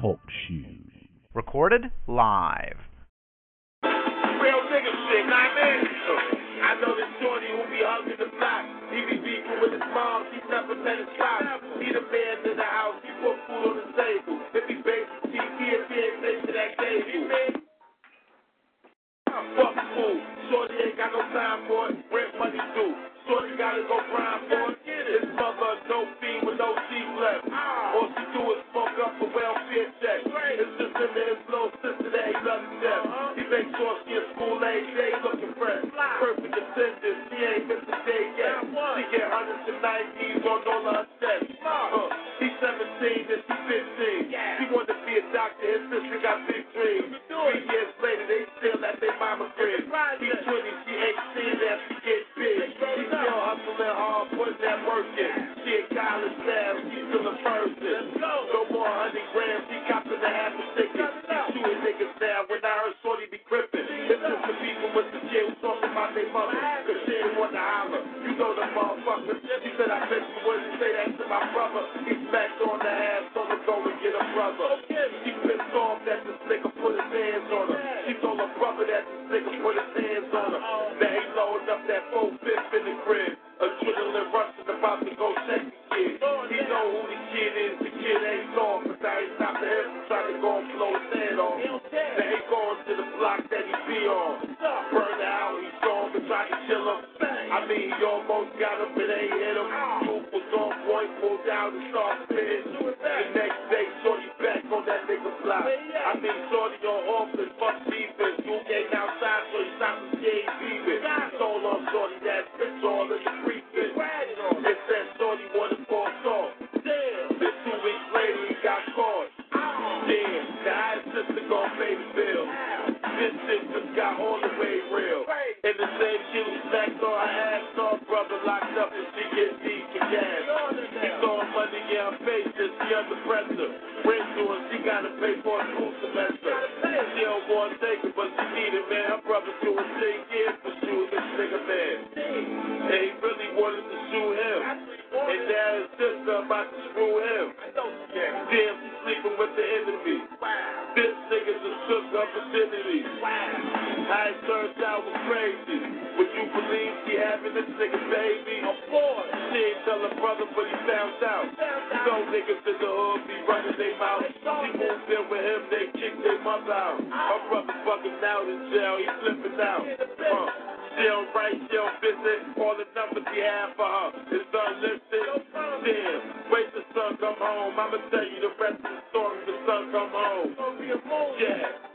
Talk shoes. Recorded live. Real nigga shit, know what I mean? I know this shorty who be hugging the block. He be beefing with his mom, he never let it stop. He the man in the house, he put food on the table. If he bakes TV, if he ain't face to that table. Fuck food, shorty ain't got no time for it. Rent money due, shorty gotta go grind for it. His mother no fee with no smoke welfare check. It's just and his little sister that he love to death. Makes sure she in school every day looking fresh. Perfect attendance, she ain't missed a day yet. She get hundreds and nineties on all her checks. Uh, he's 17 and she's 15. She wanted to be a doctor, his sister got big dreams. Three years later, they still at their mama crib. He's 20, she 18, and she get big. He still hustling hard, putting that work in. She in college now, she's still a person. No more 100 grams, she copping the half a ticket. She niggas now, when I heard Shorty be crippin'. It's just the people with the who talking about their mother. Cause she didn't want to holler. You know the motherfucker. She said, I bet you wouldn't say that to my brother. He smacked on the ass, told her go and get a brother. She pissed off that this nigga put his hands on her. She told her brother that this nigga put his hands on her. Now he loading up that full fifth in the crib. Adrenaline rushing about to go check the kid. He know who the kid is. The kid ain't long, but now he stopped him from trying to go and blow his head off. Now he going to the block that he be on. Burn the house, he him and tried to kill him. I mean, he almost got him, but ain't hit him. Duke was on point, pulled down and started spitting. The next day, Shorty back on that nigga block. I mean, Shorty on offense, fuck defense. Duke ain't outside, so he stopped the game beaving. Told on Shorty that bitch all in the precinct. Kid who smacked on ass, her brother locked up and she get deep for gas. He saw her money in her face and she under pressure. Went to her, she gotta pay for a school semester. She don't want to take it, but she need it, man. Her brother doing 10 years for shooting this nigga, man. And he really wanted to shoot him. And now his sister about to screw him. Damn, sleeping with the enemy. This nigga just took her virginity. How it turned out was crazy. Would you believe she having this nigga baby? Of course. She ain't tell her brother, but he found out. You know niggas in the hood be running their mouth. She moved in with him, they kicked their mother out. Her brother fucking out in jail, he flipping out. Uh, she don't write, she don't visit. All the numbers he had for her is unlisted. Damn, wait till son come home. I'ma tell you the rest of the story when son come home. Yeah,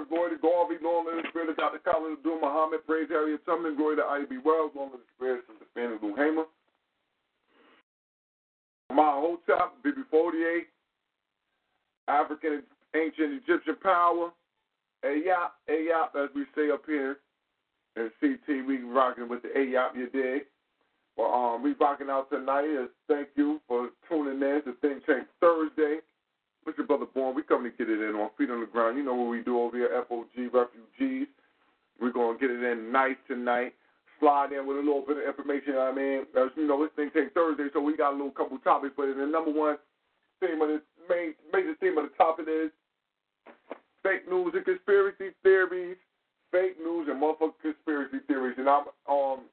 Turner, glory to Garvey, Norman, the spirit of Dr. Khalid Abdul Muhammad, praise Harriet Tubman, glory to I.B. Wells, Norman, the spirit of the fan of Luhama. My Hotep, BB48, African ancient Egyptian power, Ayap, Ayap, as we say up here in CT, we rocking with the Ayap, you dig? Well, um, we rocking out tonight thank you for tuning in to Think Tank Thursday. With your brother Born, we come to get it in on feet on the ground. You know what we do over here, FOG Refugees. We're gonna get it in nice tonight. Slide in with a little bit of information. I mean, as you know, it's Think Tank Thursday, so we got a little couple topics. But the number one theme of the main major theme of the topic is fake news and conspiracy theories. Fake news and motherfucking conspiracy theories. And I'm um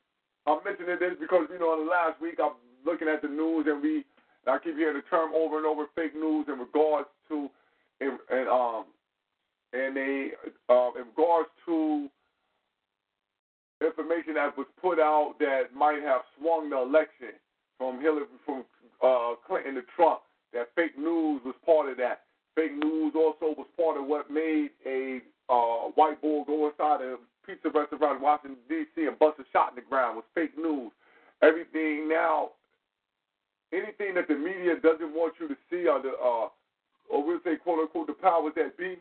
I'm mentioning this because you know in the last week I'm looking at the news and we I keep hearing the term over and over fake news in regards to in, and um and they um in regards to information that was put out that might have swung the election from Hillary from uh, Clinton to Trump. That fake news was part of that. Fake news also was part of what made a uh, white boy go inside a pizza restaurant in Washington D.C. and bust a shot in the ground was fake news. Everything now, anything that the media doesn't want you to see, or the uh, or we'll say quote unquote the powers that be,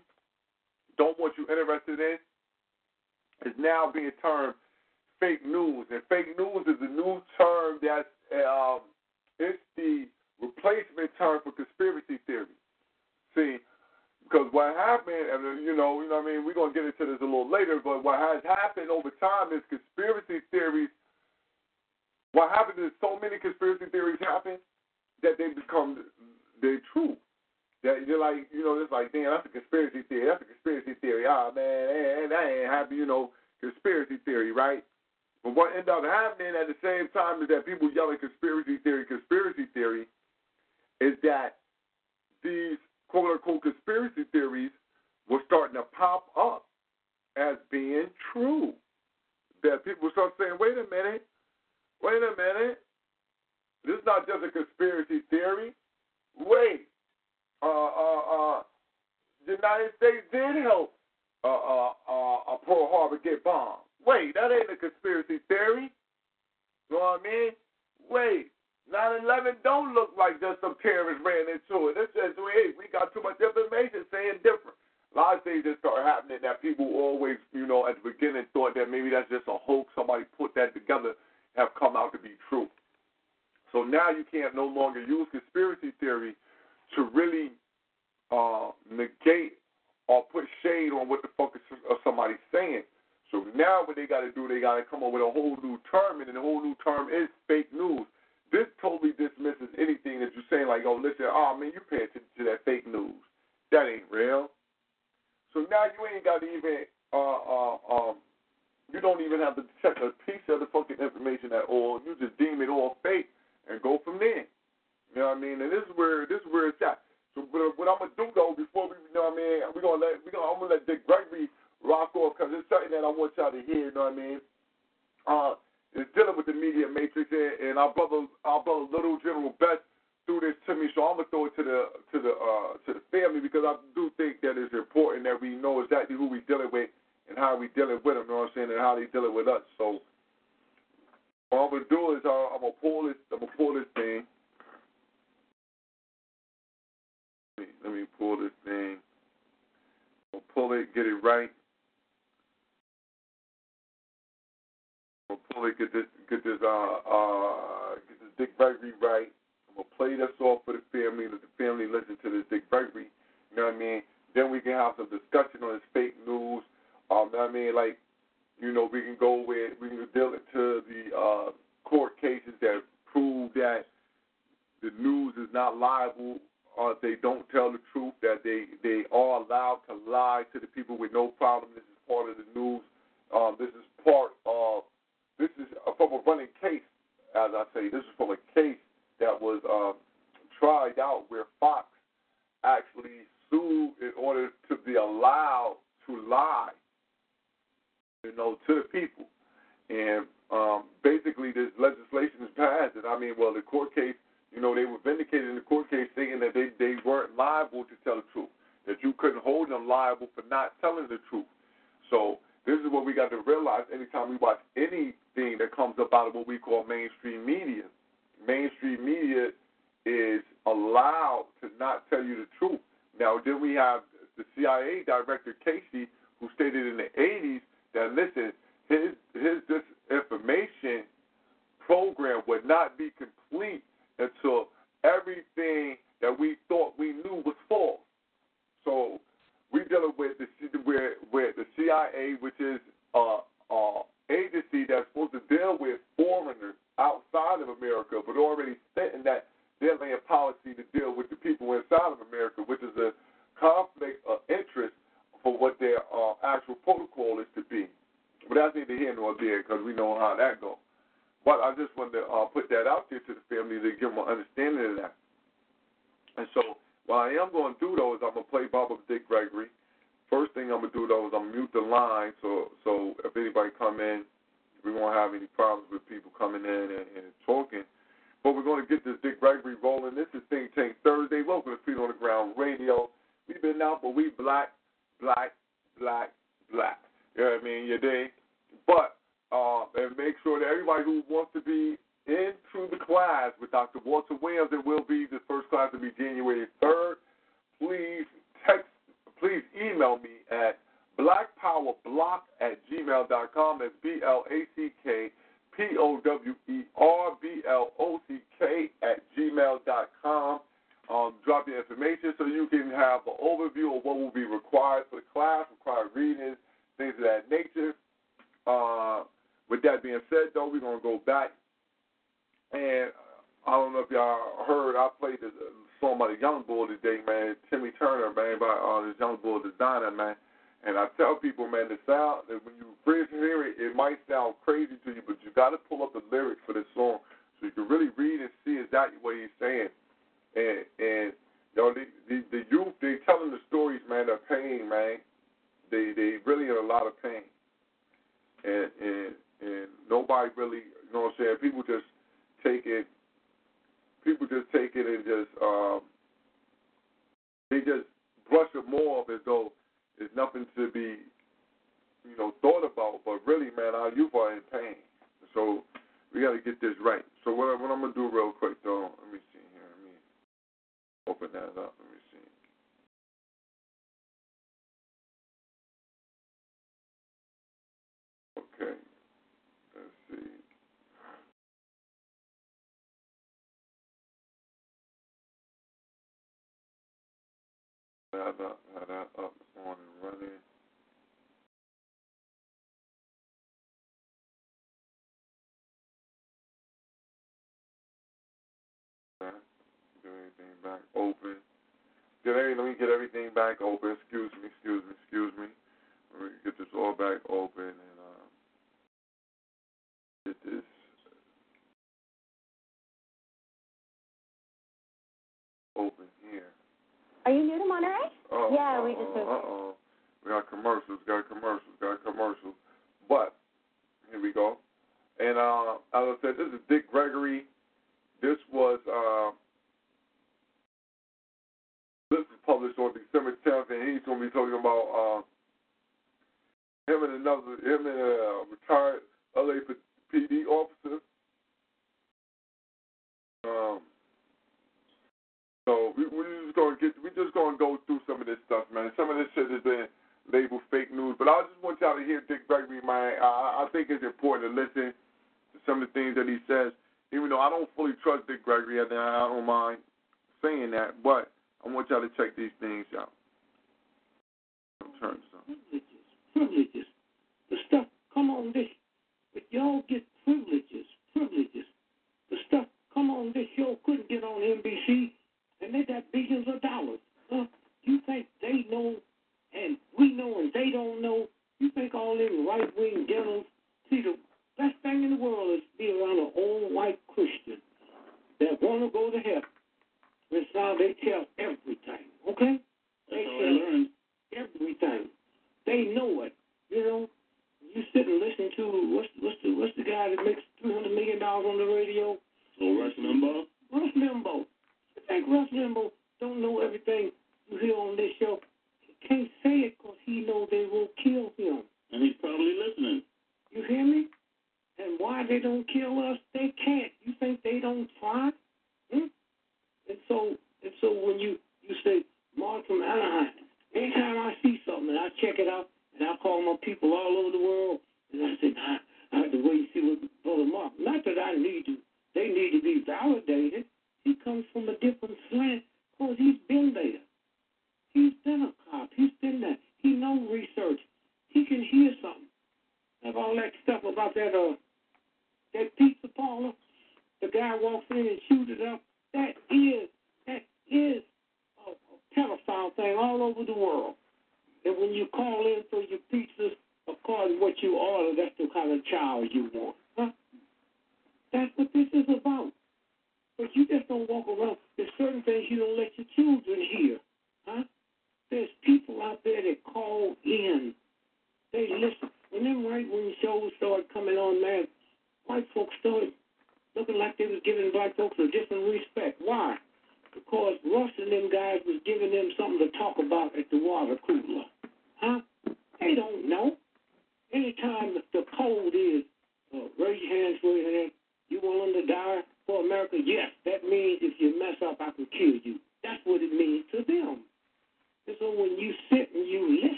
don't want you interested in, is now being termed fake news. And fake news is a new term that's um, it's the replacement term for conspiracy theory. See, because what happened, and you know, you know, what I mean, we're gonna get into this a little later, but what has happened over time is conspiracy theories. What happens is so many conspiracy theories happen that they become they true. That you're like, you know, it's like, damn, that's a conspiracy theory. That's a conspiracy theory. Ah, man, that ain't happy, you know, conspiracy theory, right? But what ended up happening at the same time is that people yelling conspiracy theory, conspiracy theory, is that these quote unquote conspiracy theories were starting to pop up as being true. That people start saying, wait a minute, wait a minute, this is not just a conspiracy theory. Wait, uh, uh, uh, the United States did help uh, uh, uh, Pearl Harbor get bombed. Wait, that ain't a conspiracy theory. You know what I mean? Wait, 9/11 don't look like just some terrorists ran into it. It says, hey, we got too much information saying different. A lot of things that start happening that people always, you know, at the beginning thought that maybe that's just a hoax. Somebody put that together, have come out to be true. So now you can't no longer use conspiracy theory to really uh, negate or put shade on what the fuck is somebody's saying. So now what they got to do, they got to come up with a whole new term, and the whole new term is fake news. This totally dismisses anything that you're saying, like, oh, listen, oh, man, you pay attention to that fake news. That ain't real. So now you ain't got even, uh, uh, um, you don't even have to check a piece of the fucking information at all. You just deem it all fake and go from there. You know what I mean? And this is where this is where it's at. So what, what I'm gonna do though, before we, you know what I mean, we're gonna let we gonna I'm gonna let Dick Gregory rock off because it's something that I want y'all to hear. You know what I mean? Uh, it's dealing with the media matrix, and, and our brother, our brother Little General Best threw this to me, so I'm gonna throw it to the to the uh, to the family because I do think that it's important that we know exactly who we're dealing with and how we're dealing with them. You know what I'm saying? And how they're dealing with us. So what I'm gonna do is uh, I'm gonna pull this. I'm gonna pull this thing. Let me, pull this thing. I'm gonna pull it, get it right. I'm gonna pull it, get this, get this, uh, uh, get this Dick Gregory right. Gonna play this off for the family. Let the family listen to this Dick Gregory. You know what I mean? Then we can have some discussion on this fake news. Um, you know what I mean, like, you know, we can go with, we can deal into the uh, court cases that prove that the news is not liable uh, they don't tell the truth, that they, they are allowed to lie to the people with no problem. This is part of the news. Um, this is part of, this is from a running case, as I say. This is from a case that was um, tried out where Fox actually sued in order to be allowed to lie, you know, to the people. And um, basically, this legislation is passed. And I mean, well, the court case, you know, they were vindicated in the court case saying that they, they weren't liable to tell the truth, that you couldn't hold them liable for not telling the truth. So, this is what we got to realize anytime we watch anything that comes up out of what we call mainstream media mainstream media is allowed to not tell you the truth. Now, then we have the CIA director Casey, who stated in the 80s that listen,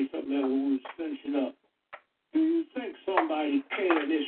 say something that we was finishing up. Do you think somebody can this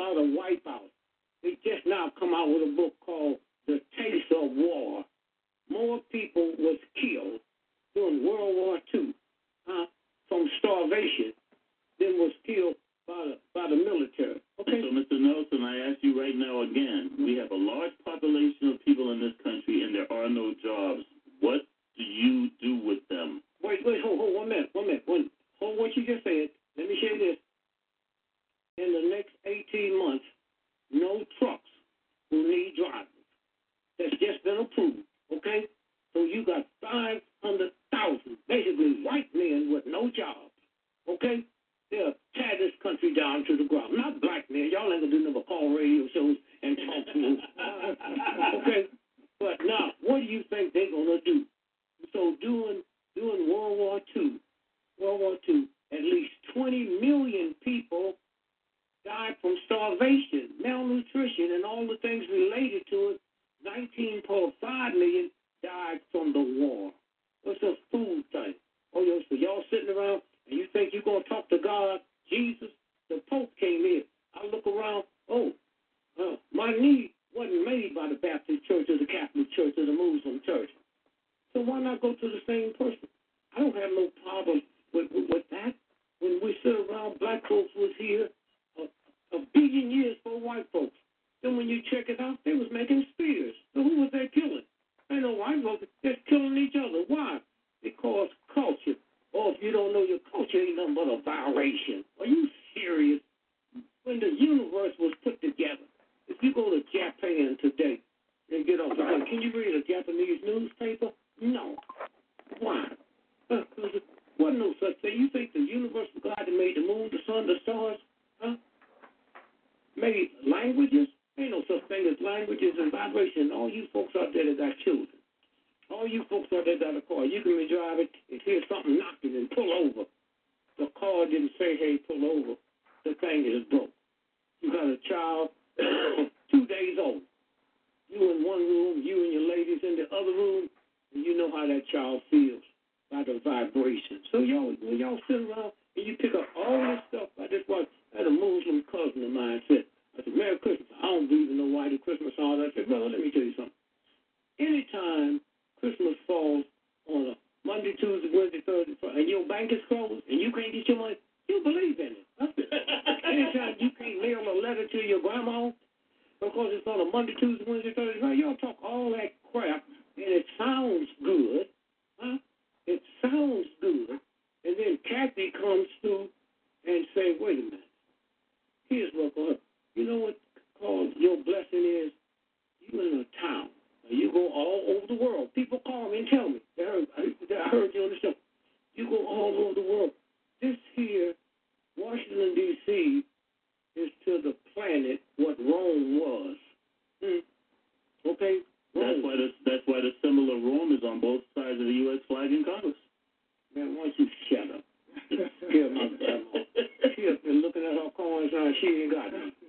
about a wipeout. They just now come out with a book coins now,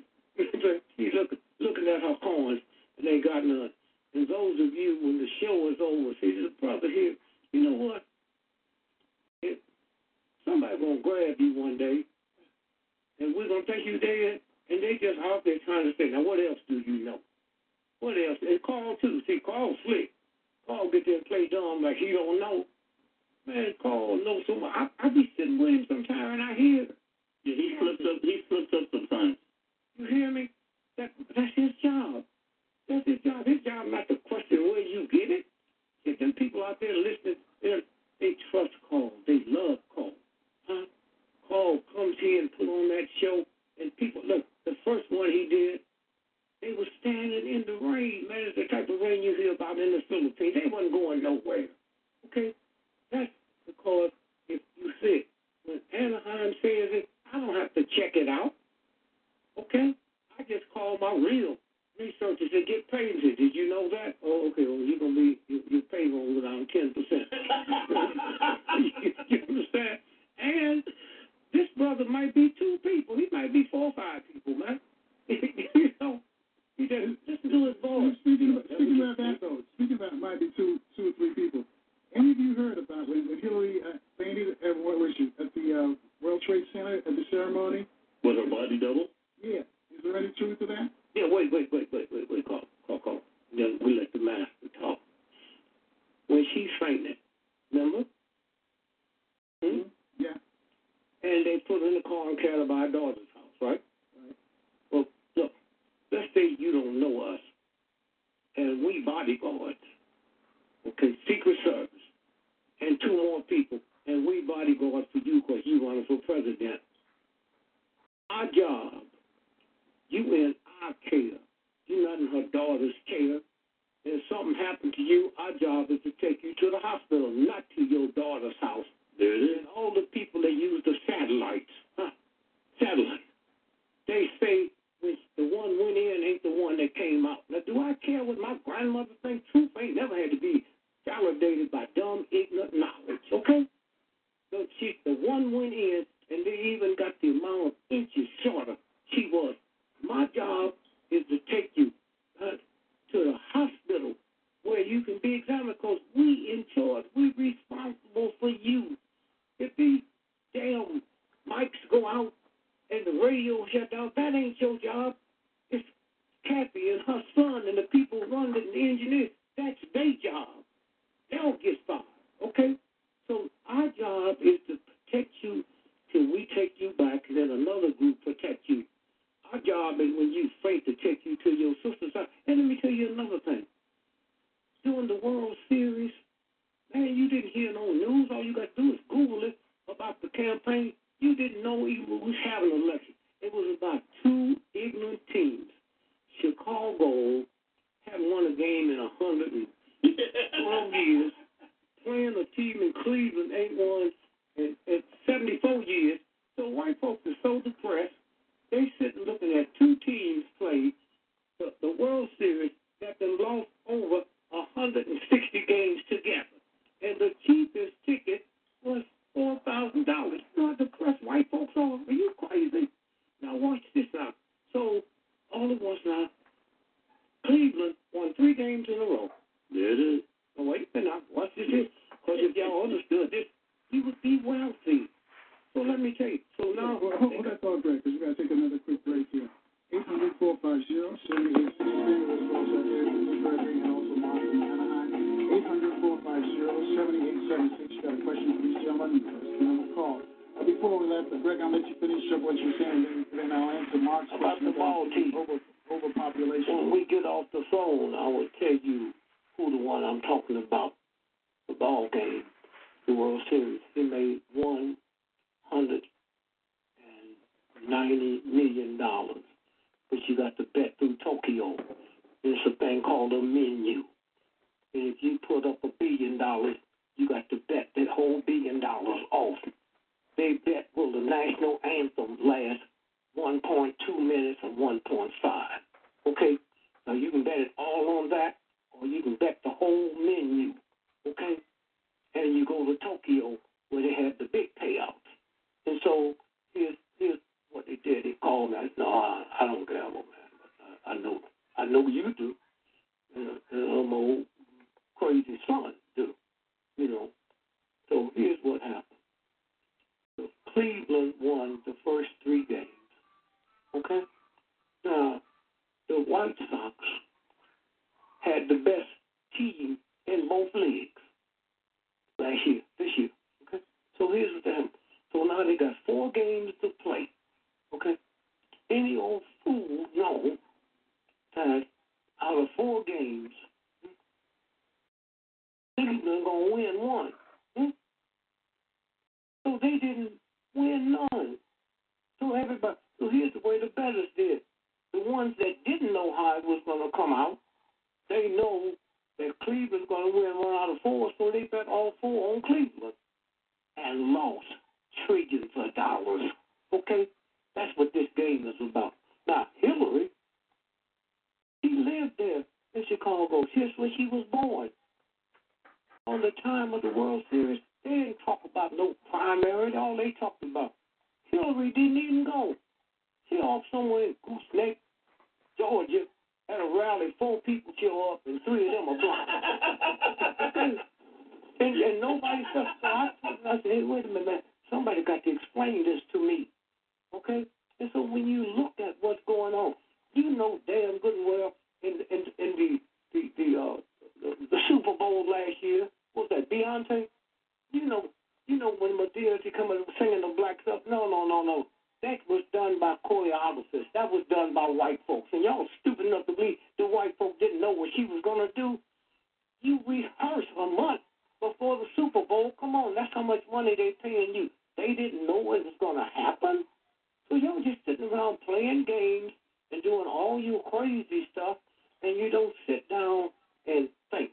around playing games and doing all your crazy stuff, and you don't sit down and think.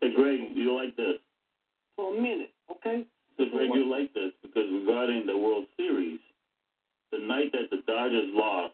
Hey, Greg, you like this? For a minute, okay? So, Greg, you like this because regarding the World Series, the night that the Dodgers lost,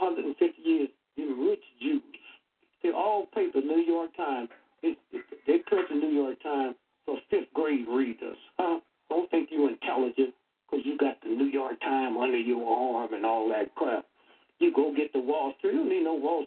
150 years, them rich Jews. The old paper, New York Times, they, they print the New York Times for fifth grade readers. Huh? Don't think you're intelligent because you got the New York Times under your arm and all that crap. You go get the Wall Street. You don't need no Wall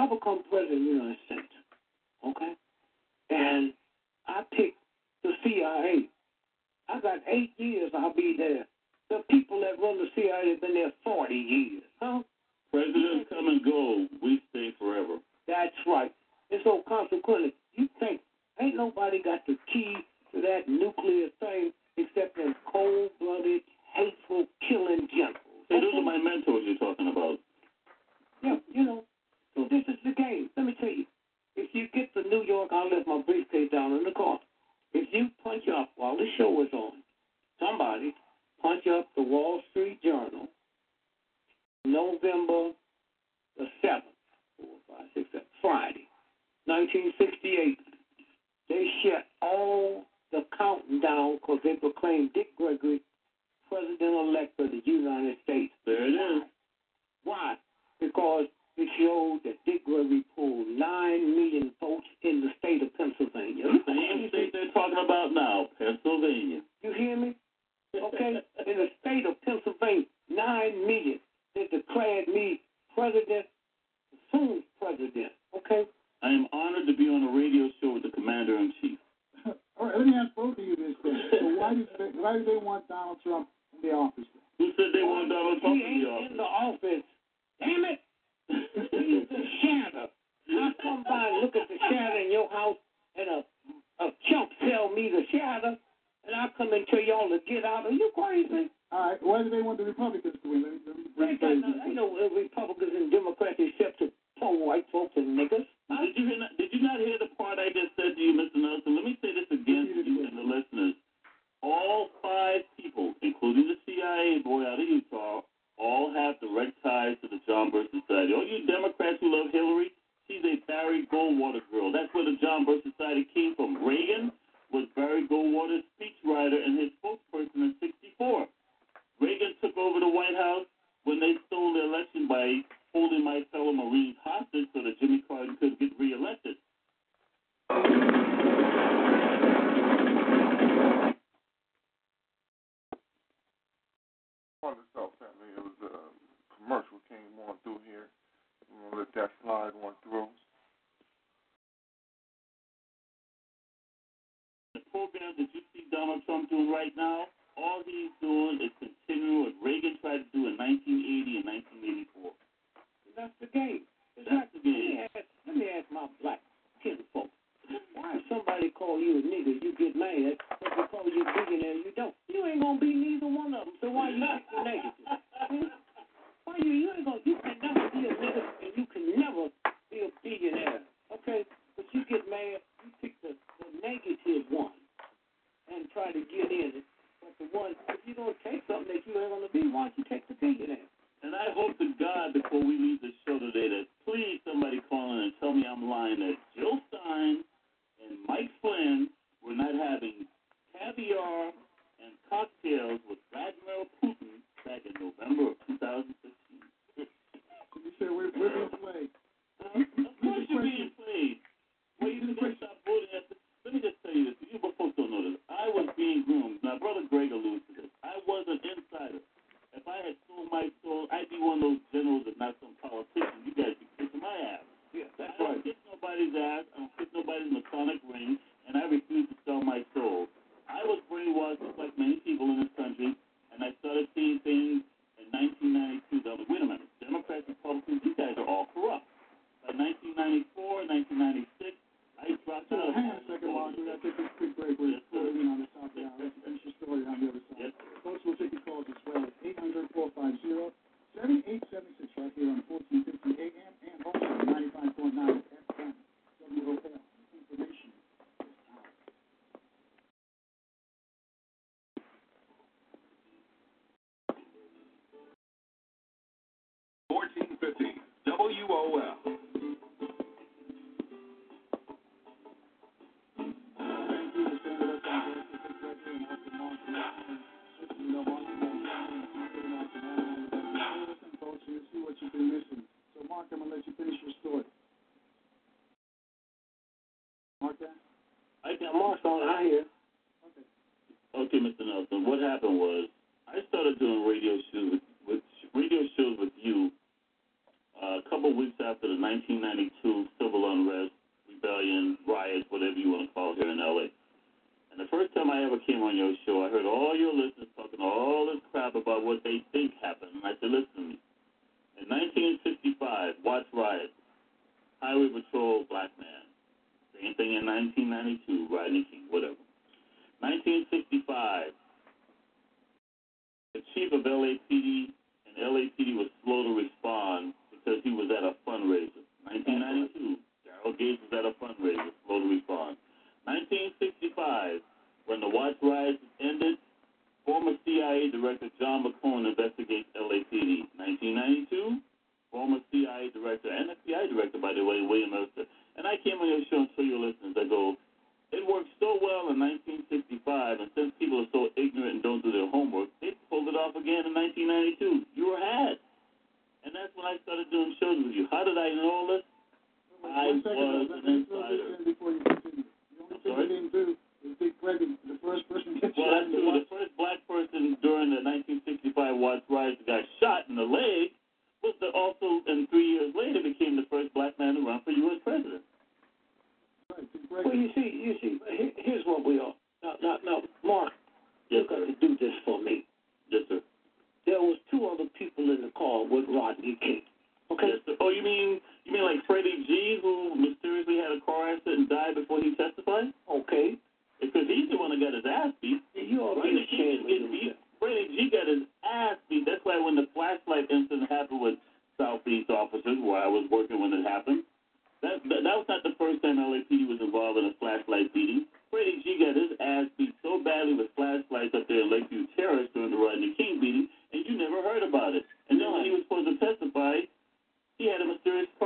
I become president of the United States, okay, and I pick the CIA, I got eight years I'll be there. The people that run the CIA have been there 40 years, huh? Presidents come and go. We stay forever. That's right. And so consequently, you think ain't nobody got the key to that nuclear thing except them cold-blooded, hateful, killing generals. Hey, those are my mentors you're talking about. Yeah, you know. So this is the game. Let me tell you. If you get to New York, I'll let my briefcase down in the car. If you punch up while the show is on, somebody punch up the Wall Street Journal, November the 7th, four, five, six, seven, Friday, 1968. They shut all the counting down because they proclaimed Dick Gregory president-elect of the United States. There it is. Why? Because it showed that Dick Gregory pulled 9 million votes in the state of Pennsylvania. Same state they're talking about now, Pennsylvania. You hear me? Okay? in the state of Pennsylvania, 9 million. They declared me president, soon president. Okay? I am honored to be on a radio show with the Commander in Chief. All right, let me ask both of you this then. So why do they, why do they want Donald Trump in the office? Who said they want Donald Trump he in ain't the office? in the office. Damn it! He's the shadow. I come by and look at the shadow in your house, and a a chump sell me the shadow, and I come and tell y'all to get out. Are you crazy? All right, why do they want the Republicans to win? Let me, let me They got no, ain't no Republicans and Democrats except to poor white folks and niggas. Did you, hear, not- did you not hear the part I just said to you, Mr. Nelson? Let me say this again to you and the listeners. All five people, including the CIA boy out of Utah, all have direct ties to the John Birch Society. All you Democrats who love Hillary, she's a Barry Goldwater girl. That's where the John Birch Society came from. Reagan was Barry Goldwater's speechwriter and his spokesperson in 64. Reagan took over the White House when they stole the election by holding my fellow Marines hostage so that Jimmy Carter could get reelected. through here. I'm going to let that slide one through. The program that you see Donald Trump doing right now, all he's doing is continuing what Reagan tried to do in 1980 and 1984. That's the game. It's That's the game. Let me ask, let me ask my black kids, folks. Why if somebody call you a nigger, you get mad, but they call you a billionaire, you don't. You ain't gonna be neither one of them, so why you the negative? Why you, you ain't gonna, you can never be a nigga and you can never be a billionaire. Okay? But you get mad, you pick the, the negative one and try to get in it. But the one, if you're gonna take something that you ain't gonna be, why don't you take the billionaire? And I hope to God before we leave the show today that please somebody call in and tell me I'm lying that Jill Stein and Mike Flynn were not having caviar and cocktails with Vladimir Putin back in November of 2016. you said we're, we're this way.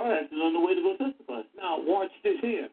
class and on the way to go testify. Now watch this here.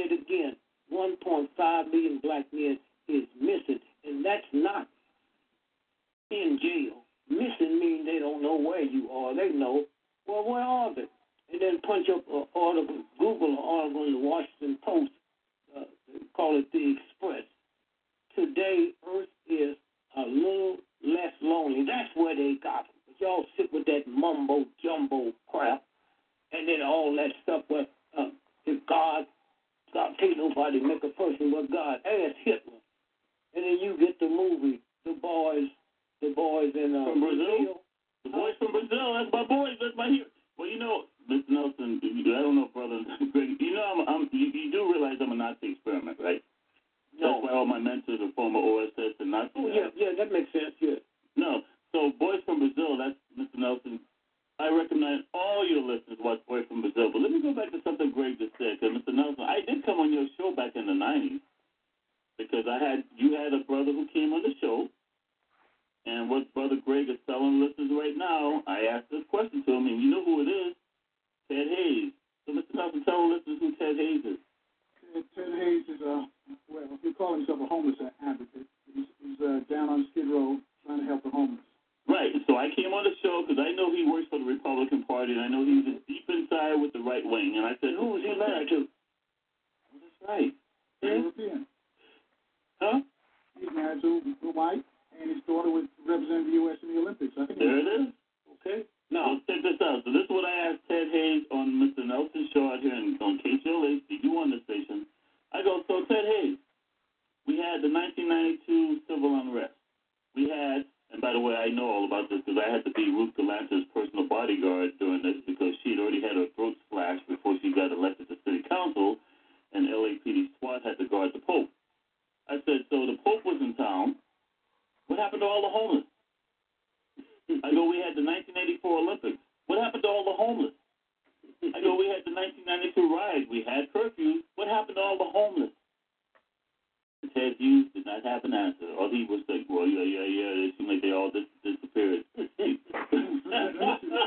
It again. 1.5 million black men is missing, and that's not in jail. Missing means they don't know where you are. They know, well, where are they? And then punch up an article, Google an article in the Washington Post, uh, call it the Express. Today, Earth is a little less lonely. That's where they got it. But y'all sit with that mumbo jumbo crap, and then all that stuff where uh, if God, God can't nobody make a person but God. Ask Hitler, and then you get the movie, the boys, the boys in uh, From Brazil? The boys from Brazil. That's my boys. That's my hero. Well, you know, Mr. Nelson, I don't know, brother Greg. You know, I'm, I'm you, you do realize I'm a Nazi experiment, right? No. That's why all my mentors are former OSS and Nazi. Oh yeah, yeah, that makes sense. Yeah. No. So, Boys from Brazil, that's Mr. Nelson. I recommend all your listeners watch Boy from Brazil. But let me go back to something Greg just said. Because, Mr. Nelson, I did come on your show back in the 90s because I had you had a brother who came on the show. And what Brother Greg is telling listeners right now, I asked this question to him, and you know who it is Ted Hayes. So, Mr. Nelson, tell listeners who Ted Hayes is. Ted, Hayes is a, well, he calls himself a homeless advocate. He's, he's uh, down on Skid Row trying to help the homeless. Right. So I came on the show because I know he works for the Republican Party, and I know he's deep inside with the right wing. And I said, Who was he married to? That's right. Hmm? European. Huh? He's married to a white, and his daughter was representing the U.S. in the Olympics. I think There it is. Okay. Now, check this out. So this is what I asked Ted Hayes on Mr. Nelson's show out here in, on you on the station. I go, so Ted Hayes, we had the 1992 civil unrest. We had, and by the way, I know all about this because I had to be Ruth Galanter's personal bodyguard during this because she had already had her throat slashed before she got elected to city council, and LAPD SWAT had to guard the Pope. I said, so the Pope was in town. What happened to all the homeless? I go, we had the 1984 Olympics. What happened to all the homeless? I go, we had the 1992 riot. We had curfews. What happened to all the homeless? Ted Hughes did not have an answer. All he was like, well, yeah, yeah, yeah, it seemed like they all dis- disappeared.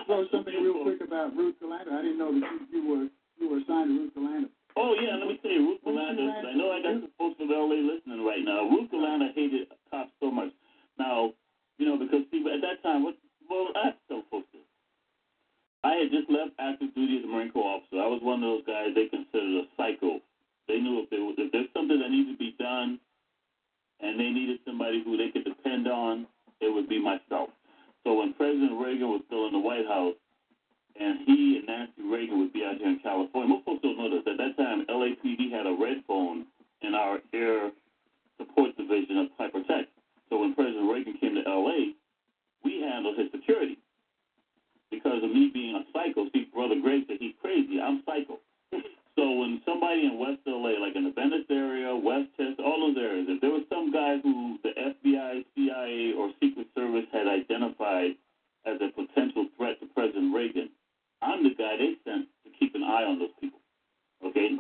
so something real quick about Ruth Galanter. I didn't know that you, you were you were assigned to Ruth Galanter. Oh yeah, let me tell you, Ruth Galanter. I know I got some folks from LA listening right now. Ruth Galanter hated cops so much. Now, you know, because see, at that time, what well, I still folks this. I had just left active duty as a Marine Corps officer. I was one of those guys they considered a psycho they knew if, there was, if there's something that needed to be done and they needed somebody who they could depend on, it would be myself. So when President Reagan was still in the White House, and he and Nancy Reagan would be out here in California. Most folks don't know this. At that time, LAPD had a red phone in our air support division of Piper Tech. So when President Reagan came to LA, we handled his security because of me being a psycho. See, Brother Greg said he's crazy. I'm psycho. So when somebody in West LA, like in the Venice area, West Test, all those areas, if there was some guy who the FBI, CIA, or Secret Service had identified as a potential threat to President Reagan, I'm the guy they sent to keep an eye on those people. Okay.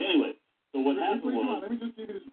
Anyway, so what happened was. Let me just give you this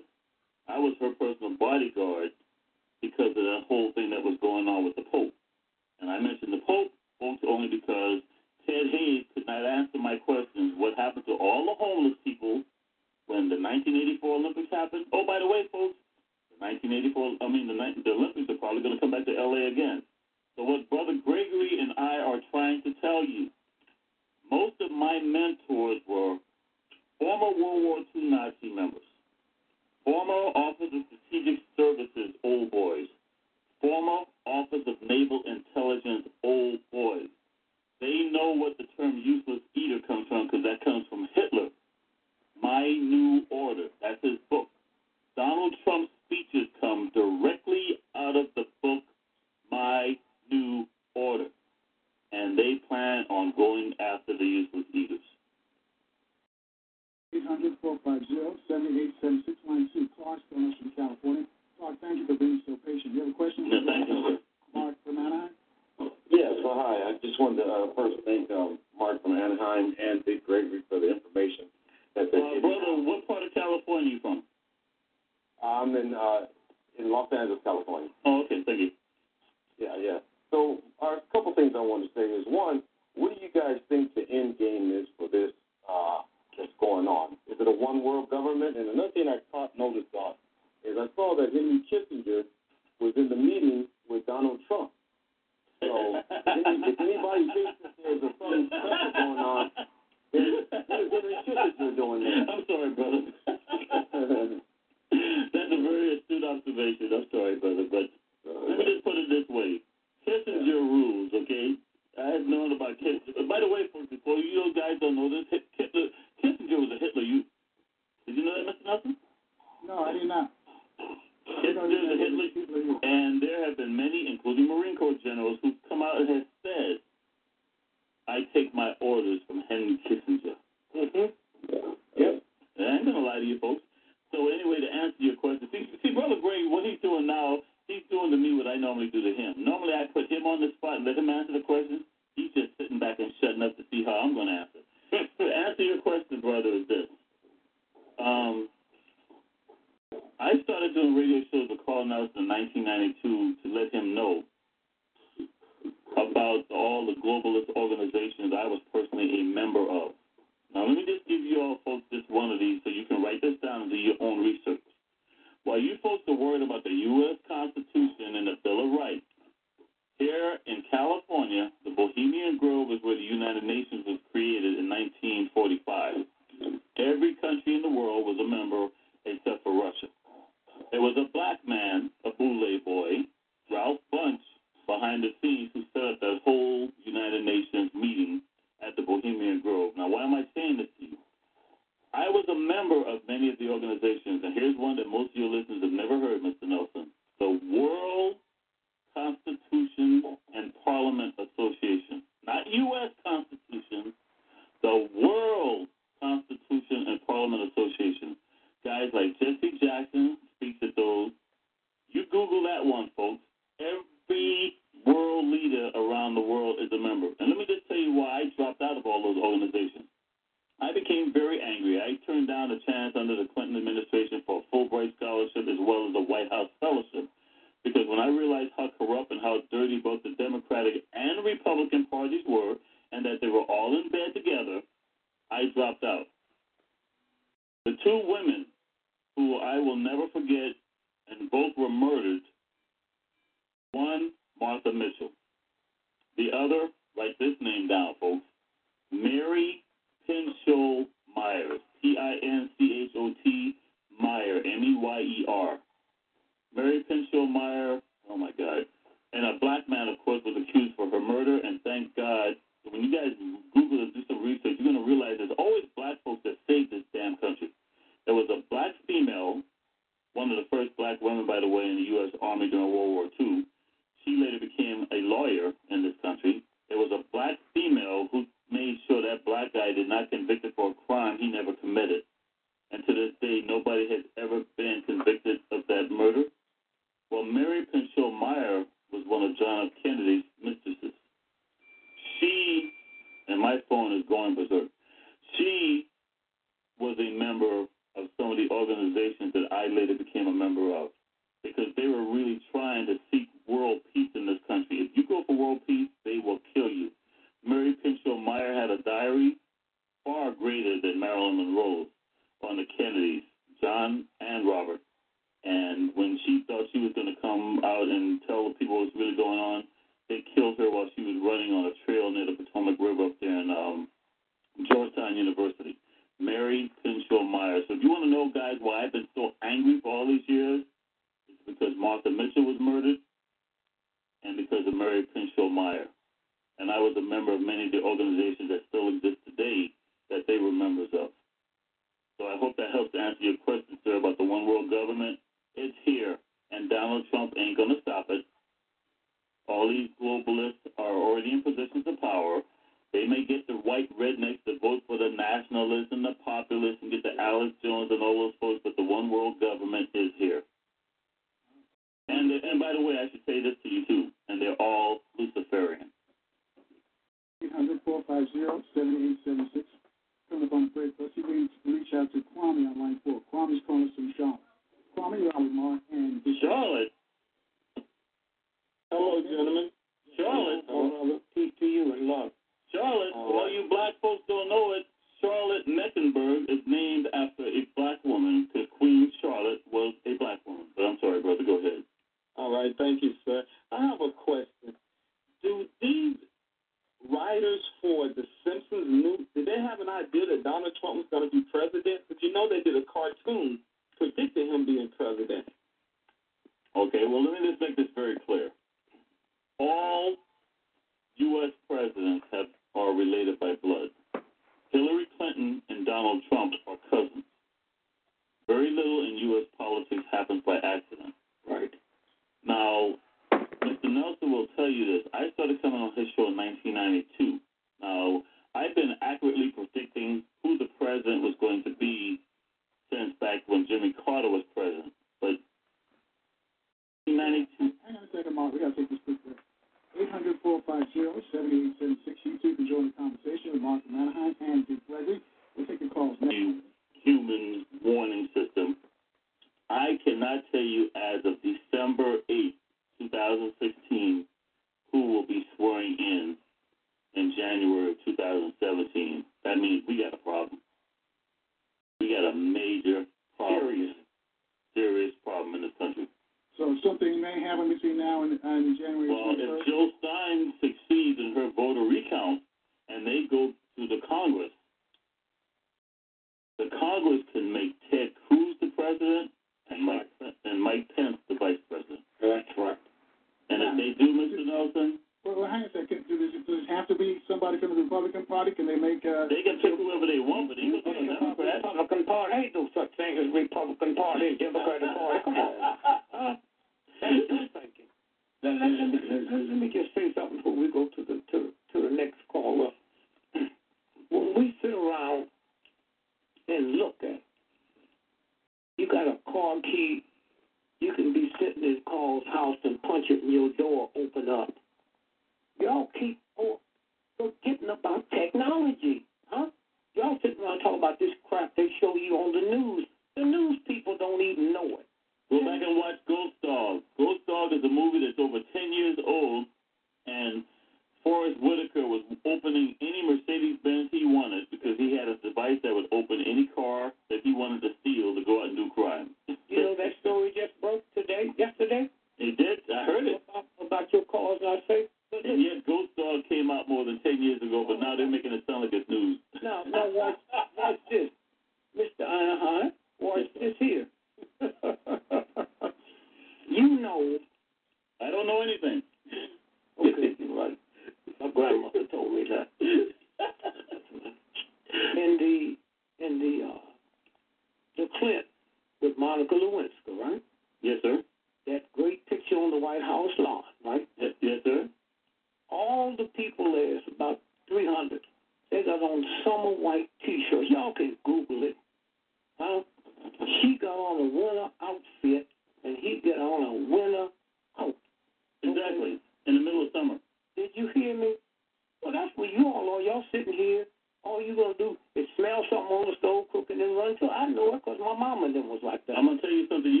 my mama then was like that. I'm gonna tell you something. You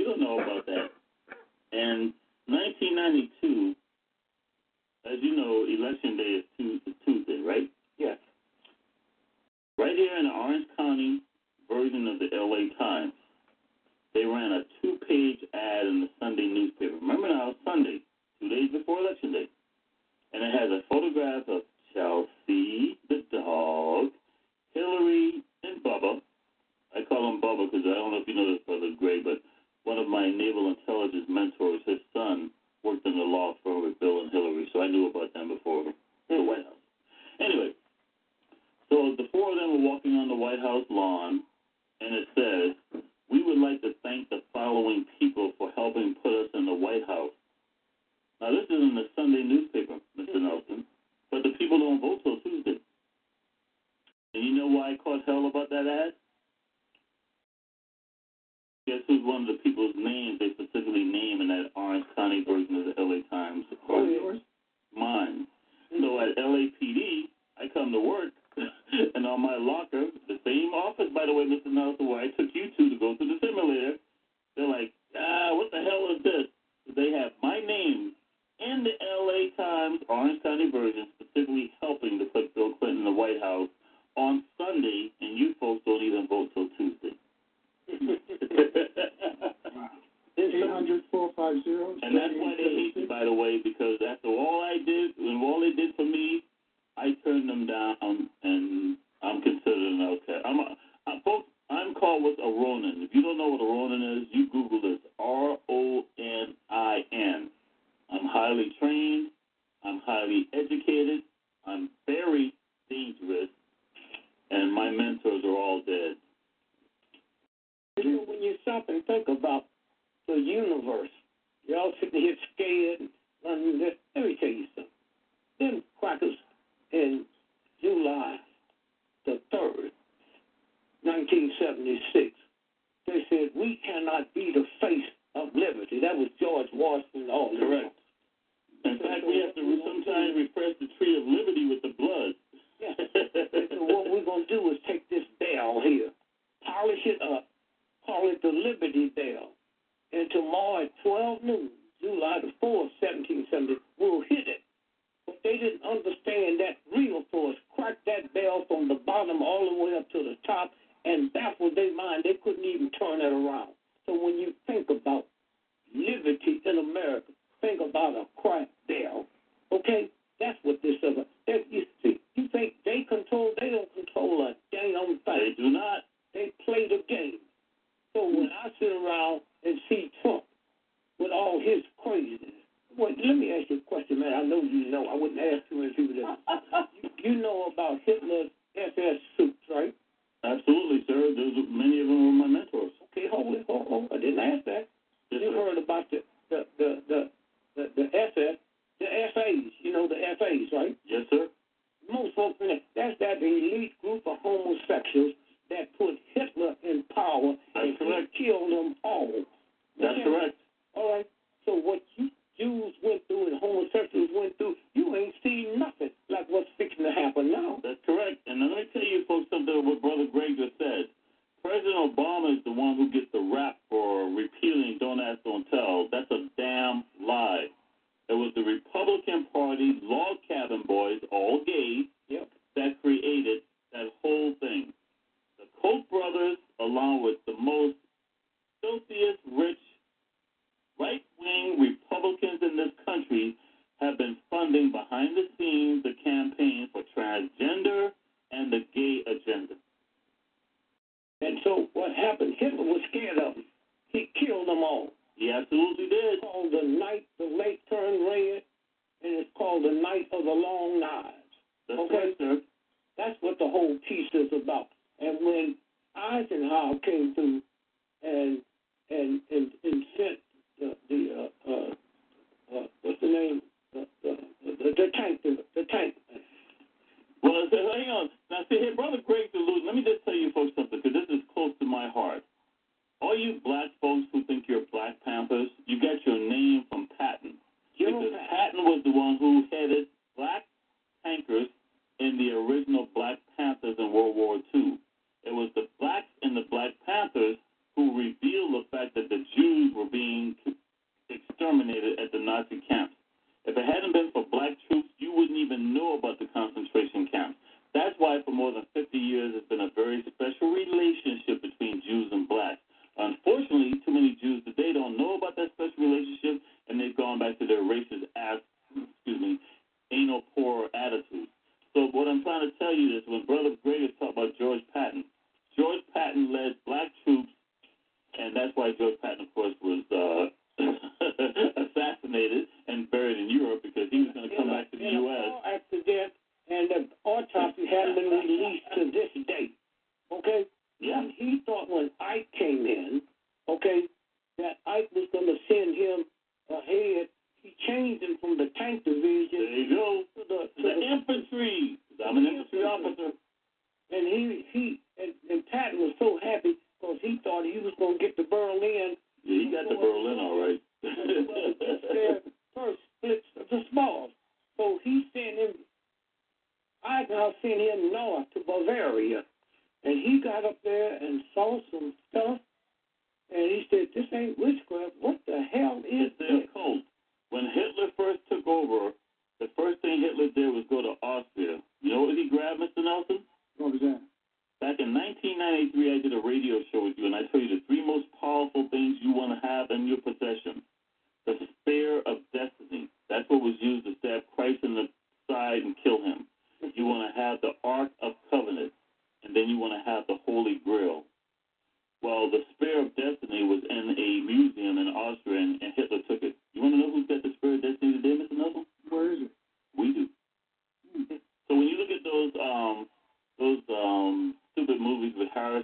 and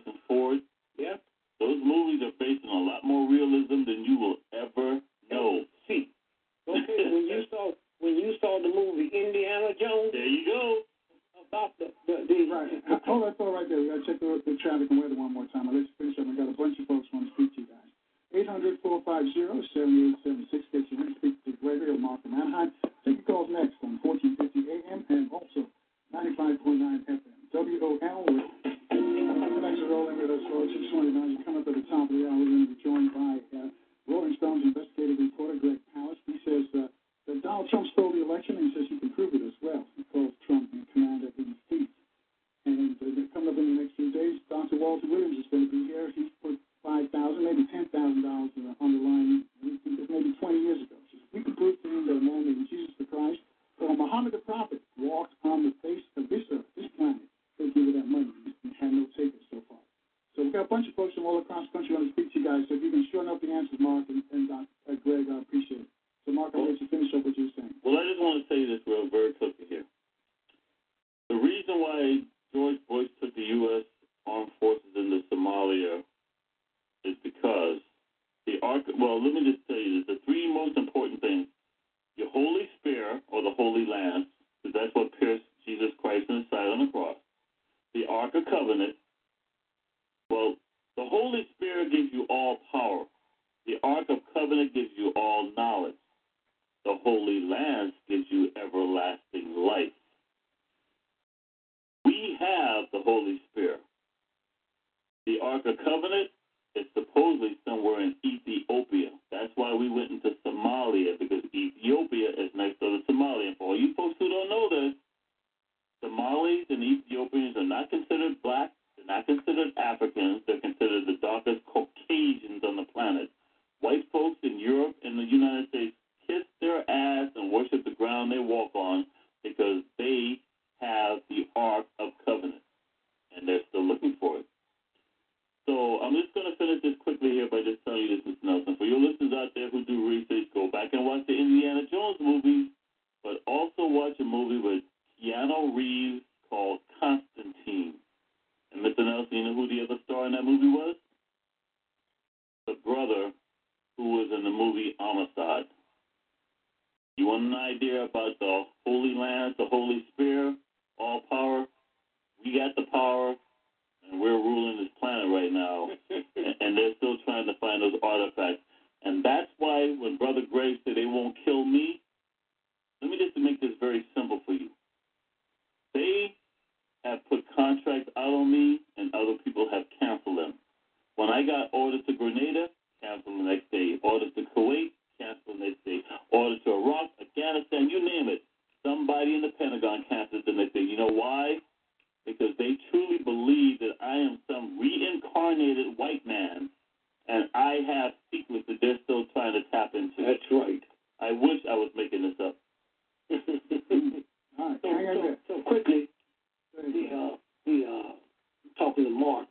Harrison Ford,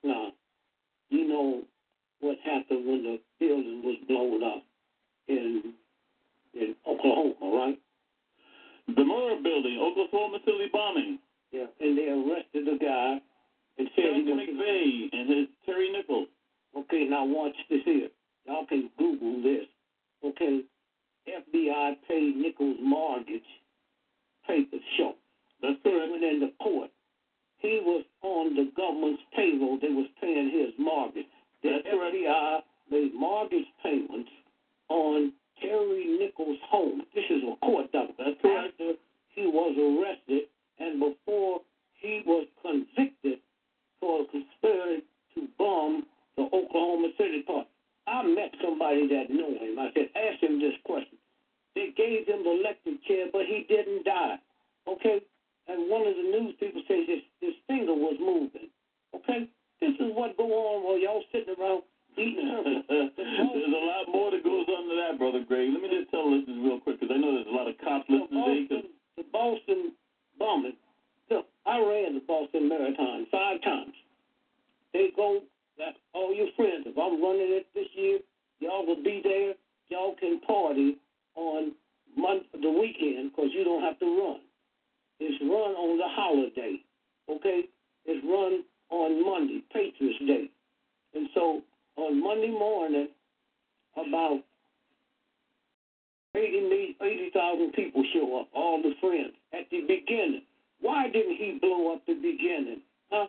now. You know what happened when the building was blown up in in Oklahoma, right? The Murrah building, Oklahoma City bombing. Yeah, and they arrested the guy and said he Duncan was. McVeigh and his Terry Nichols. Okay, now watch this here. Y'all can Google this. Okay, FBI paid Nichols' mortgage papers show. That's correct. Went into court. He was on the government's payroll. They was paying his mortgage. The. FBI made mortgage payments on Terry Nichols' home. This is a court document. After he was arrested and before he was convicted for conspiracy to bomb the Oklahoma City part. I met somebody that knew him. I said, ask him this question. They gave him the electric chair, but he didn't die. Okay? And one of the news people says his, his finger was moving. Okay? This is what go on while y'all sitting around eating there's a lot more that goes on to that, Brother Gray. Let me just tell listeners real quick, because I know there's a lot of cops the listening today. Boston, the Boston bombing. Look, I ran the Boston Marathon five times. They go, that all your friends, if I'm running it this year, y'all will be there. Y'all can party on month, the weekend because you don't have to run. It's run on the holiday, okay? It's run on Monday, Patriots Day. And so on Monday morning, about 80 80,000 people show up, all the friends, at the beginning. Why didn't he blow up the beginning? Huh?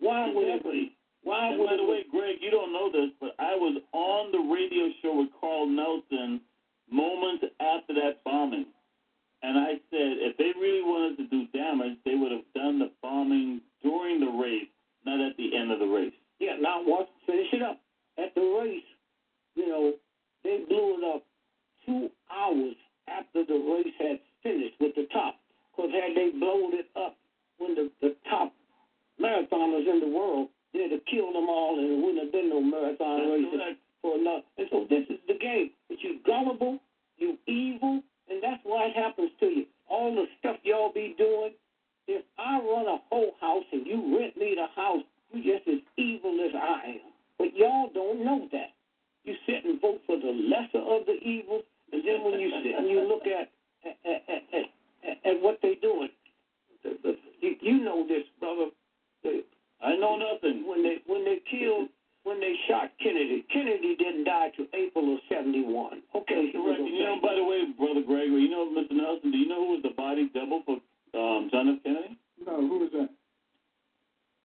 Why would Exactly. Why And would by the way, Greg, you don't know this, but I was on the radio show with Carl Nelson moments after that bombing. And I said if they really wanted to do damage, they would have done the bombing during the race, not at the end of the race. Yeah, now what? Finish it up. At the race, you know, they blew it up two hours after the race had finished with the top. Because had they blown it up when the, the top marathoners in the world, they'd have killed them all and there wouldn't have been no marathon That's races correct. for enough. And so this is the game. But you gullible, you evil, and that's why it happens to you. All the stuff y'all be doing, if I run a whole house and you rent me the house, you just as evil as I am. But y'all don't know that. You sit and vote for the lesser of the evils, and then when you sit and you look at at, at, at, at, at what they're doing, you know this, brother. I know nothing. When they when they killed when they shot Kennedy, Kennedy didn't die till April of '71. Okay, he was Correct. You know, by the way, Brother Gregory, you know, Mr. Nelson, do you know who was the body double for um, John F. Kennedy? No, who is that?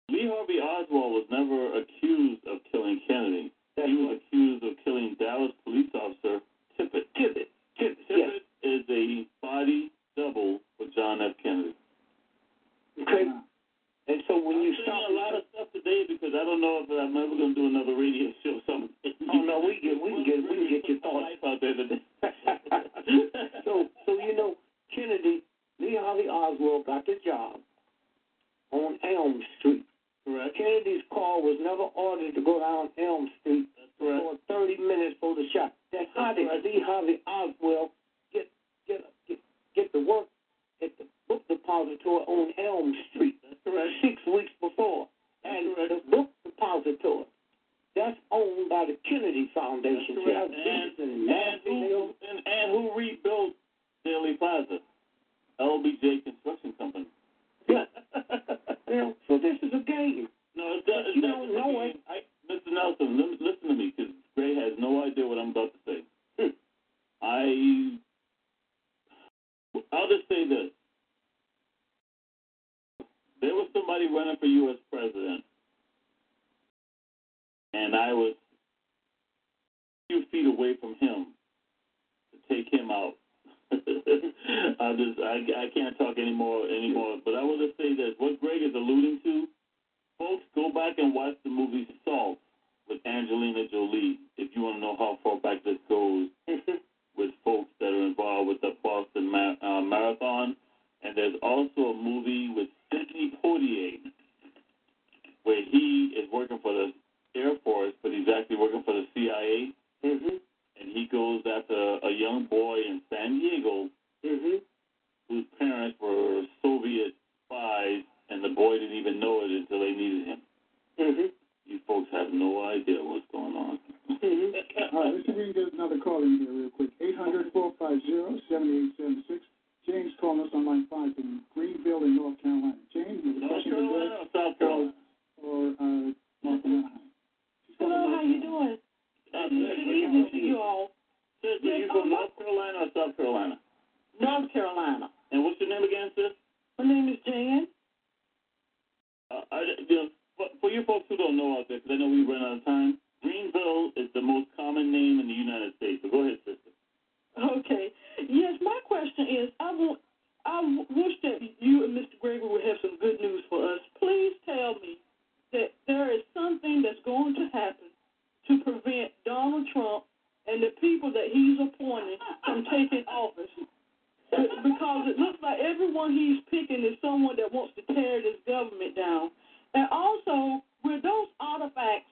Lee Harvey Oswald was never accused of killing Kennedy. he was accused of killing Dallas police officer Tippit. Tippit. Tippit. Tippit is a body double for John F. Kennedy. Okay. And so when you stop a lot of stuff today because I don't know if I'm ever going to do another radio show. Something. Oh no, we get we can get we can get your thoughts life out there today. so so you know Kennedy, Lee Harvey Oswald got the job on Elm Street. Correct. Kennedy's car was never ordered to go down Elm Street for 30 minutes for the shot. Then how did Lee Harvey Oswald get get get get to work at the book depository on Elm Street? Six weeks before, and the book depository that's owned by the Kennedy Foundation. How And, and and, who, and, and who rebuilt Dealey Plaza? LBJ Construction Company. Yeah. you so this is a game. No, it's not. You it's don't know I, I, Mr. Nelson, li- listen to me, because Gray has no idea what I'm about to say. Hmm. I, I'll just say this. There was somebody running for U.S. president, and I was a few feet away from him to take him out. I just I, I can't talk anymore anymore. But I will just say this: what Greg is alluding to, folks, go back and watch the movie Salt with Angelina Jolie if you want to know how far back this goes with folks that are involved with the Boston ma- uh, Marathon. And there's also a movie with Sidney Poitier where he is working for the Air Force, but he's actually working for the CIA. Mm-hmm. And he goes after a young boy in San Diego Mm-hmm. whose parents were Soviet spies, and the boy didn't even know it until they needed him. Mm-hmm. You folks have no idea what's going on. All right, let's see if we can get another call in here real quick. 800 450 7876. James calling us on line 5 from Greenville in North Carolina. James, you have a North question Carolina or South Carolina? or uh, North Carolina? Hello, how you doing? Uh, Good evening to you all. Sister, you from North Carolina or South Carolina? North Carolina. And what's your name again, sis? My name is Jan. Uh, I, you know, for, for you folks who don't know out there, because I know we run out of time, Greenville is the most common name in the United States. So go ahead, sister. Okay. Yes, my question is, I want, I wish that you and Mr. Gregory would have some good news for us. Please tell me that there is something that's going to happen to prevent Donald Trump and the people that he's appointing from taking office. Because it looks like everyone he's picking is someone that wants to tear this government down. And also, with those artifacts,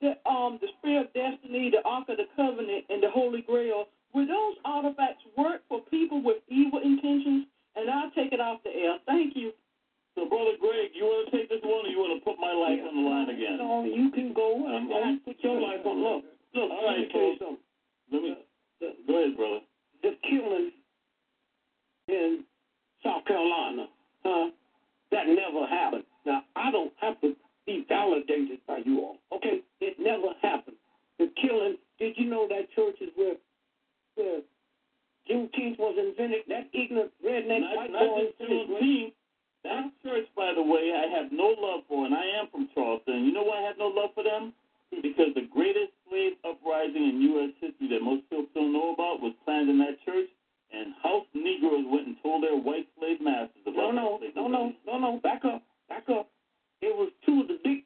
the um the Spear of Destiny, the Ark of the Covenant, and the Holy Grail, will those artifacts work for people with evil intentions? And I'll take it off the air. Thank you. So, Brother Greg, you want to take this one or you want to put my life on the line again? No, you can go and, and put your life on. Look, look. All let me tell you something. Let me, go ahead, brother. The killing in South Carolina, huh? That never happened. Now I don't have to be validated by you all. Okay, it never happened. The killing. Did you know that church is where where Juneteenth was invented? That ignorant redneck Not, white not boy. Juneteenth. That church, by the way, I have no love for, and I am from Charleston. You know why I have no love for them? Because the greatest slave uprising in U.S. history that most people don't know about was planned in that church, and house Negroes went and told their white slave masters No, about no, that slave no, no, no, no. Back up, back up. It was two of the big,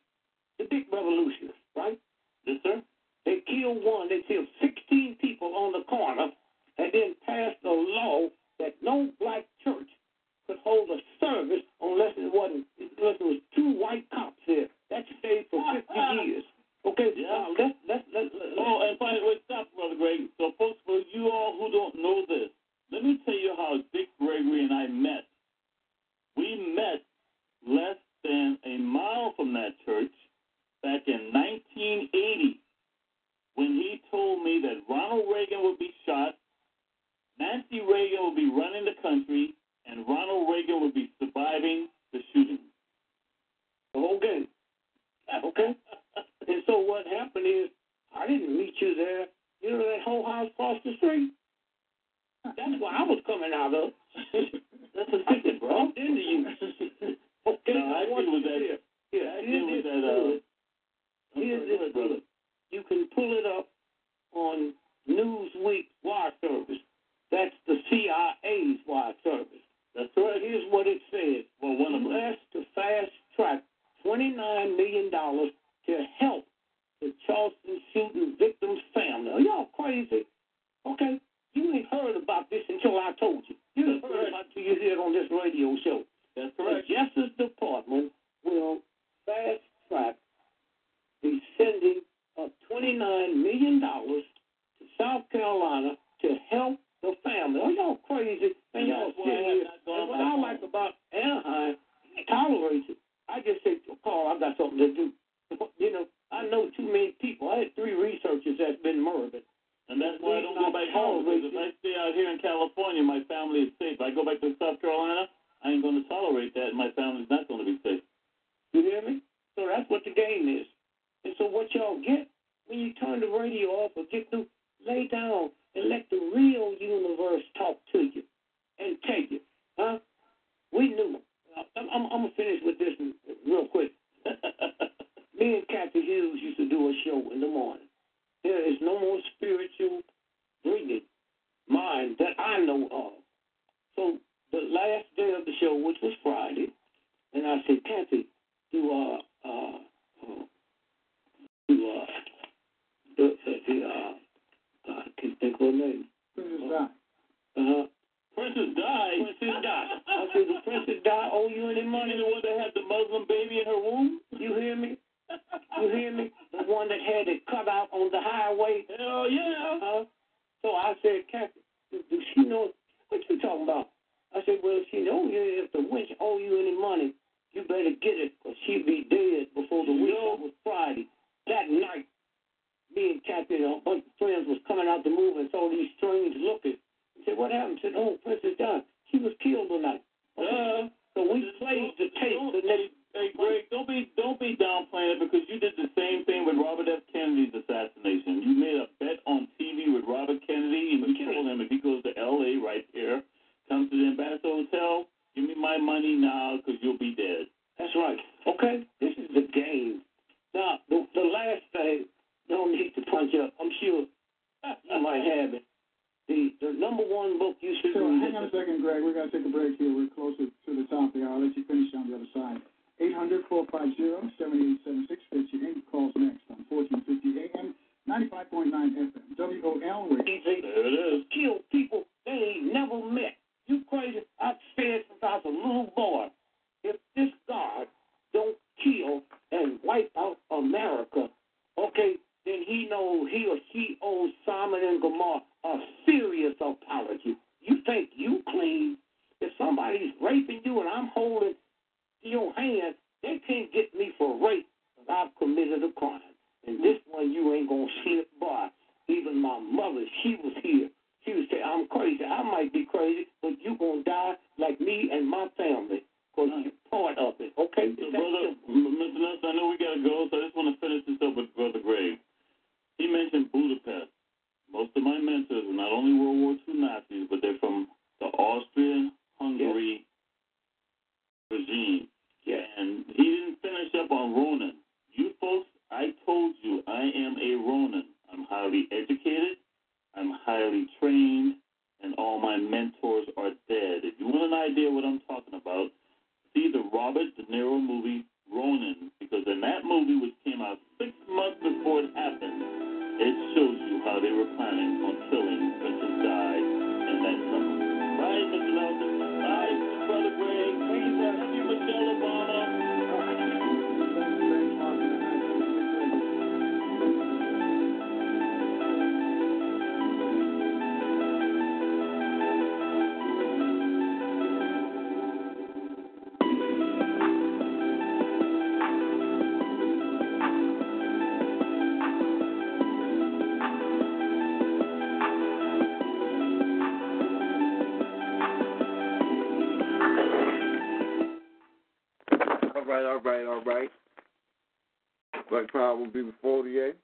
will be before the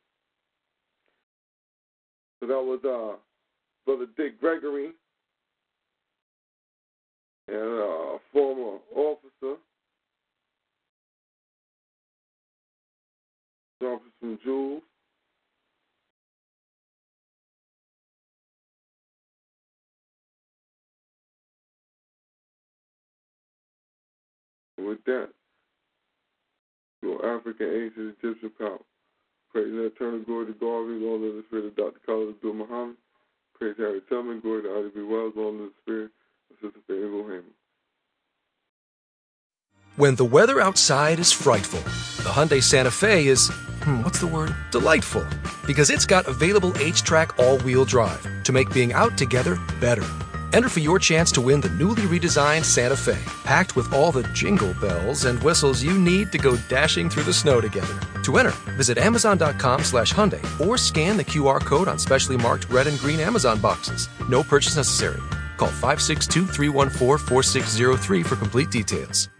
So that was uh, Brother Dick Gregory, and uh, a former officer, officer from Jules. With that, your African ancient Egyptian power. Praise and eternal glory to God, Lord of the Spirit of Dr. Carlos Abdul Muhammad. Praise Harry Tubman, glory to Ida B. Wells, Lord of the Spirit of Sister Fannie Lou Hamer. When the weather outside is frightful, the Hyundai Santa Fe is, hmm, what's the word? Delightful. Because it's got available HTRAC all wheel drive to make being out together better. Enter for your chance to win the newly redesigned Santa Fe, packed with all the jingle bells and whistles you need to go dashing through the snow together. To enter, visit Amazon.com slash Hyundai or scan the QR code on specially marked red and green Amazon boxes. No purchase necessary. Call 562 314 4603 for complete details.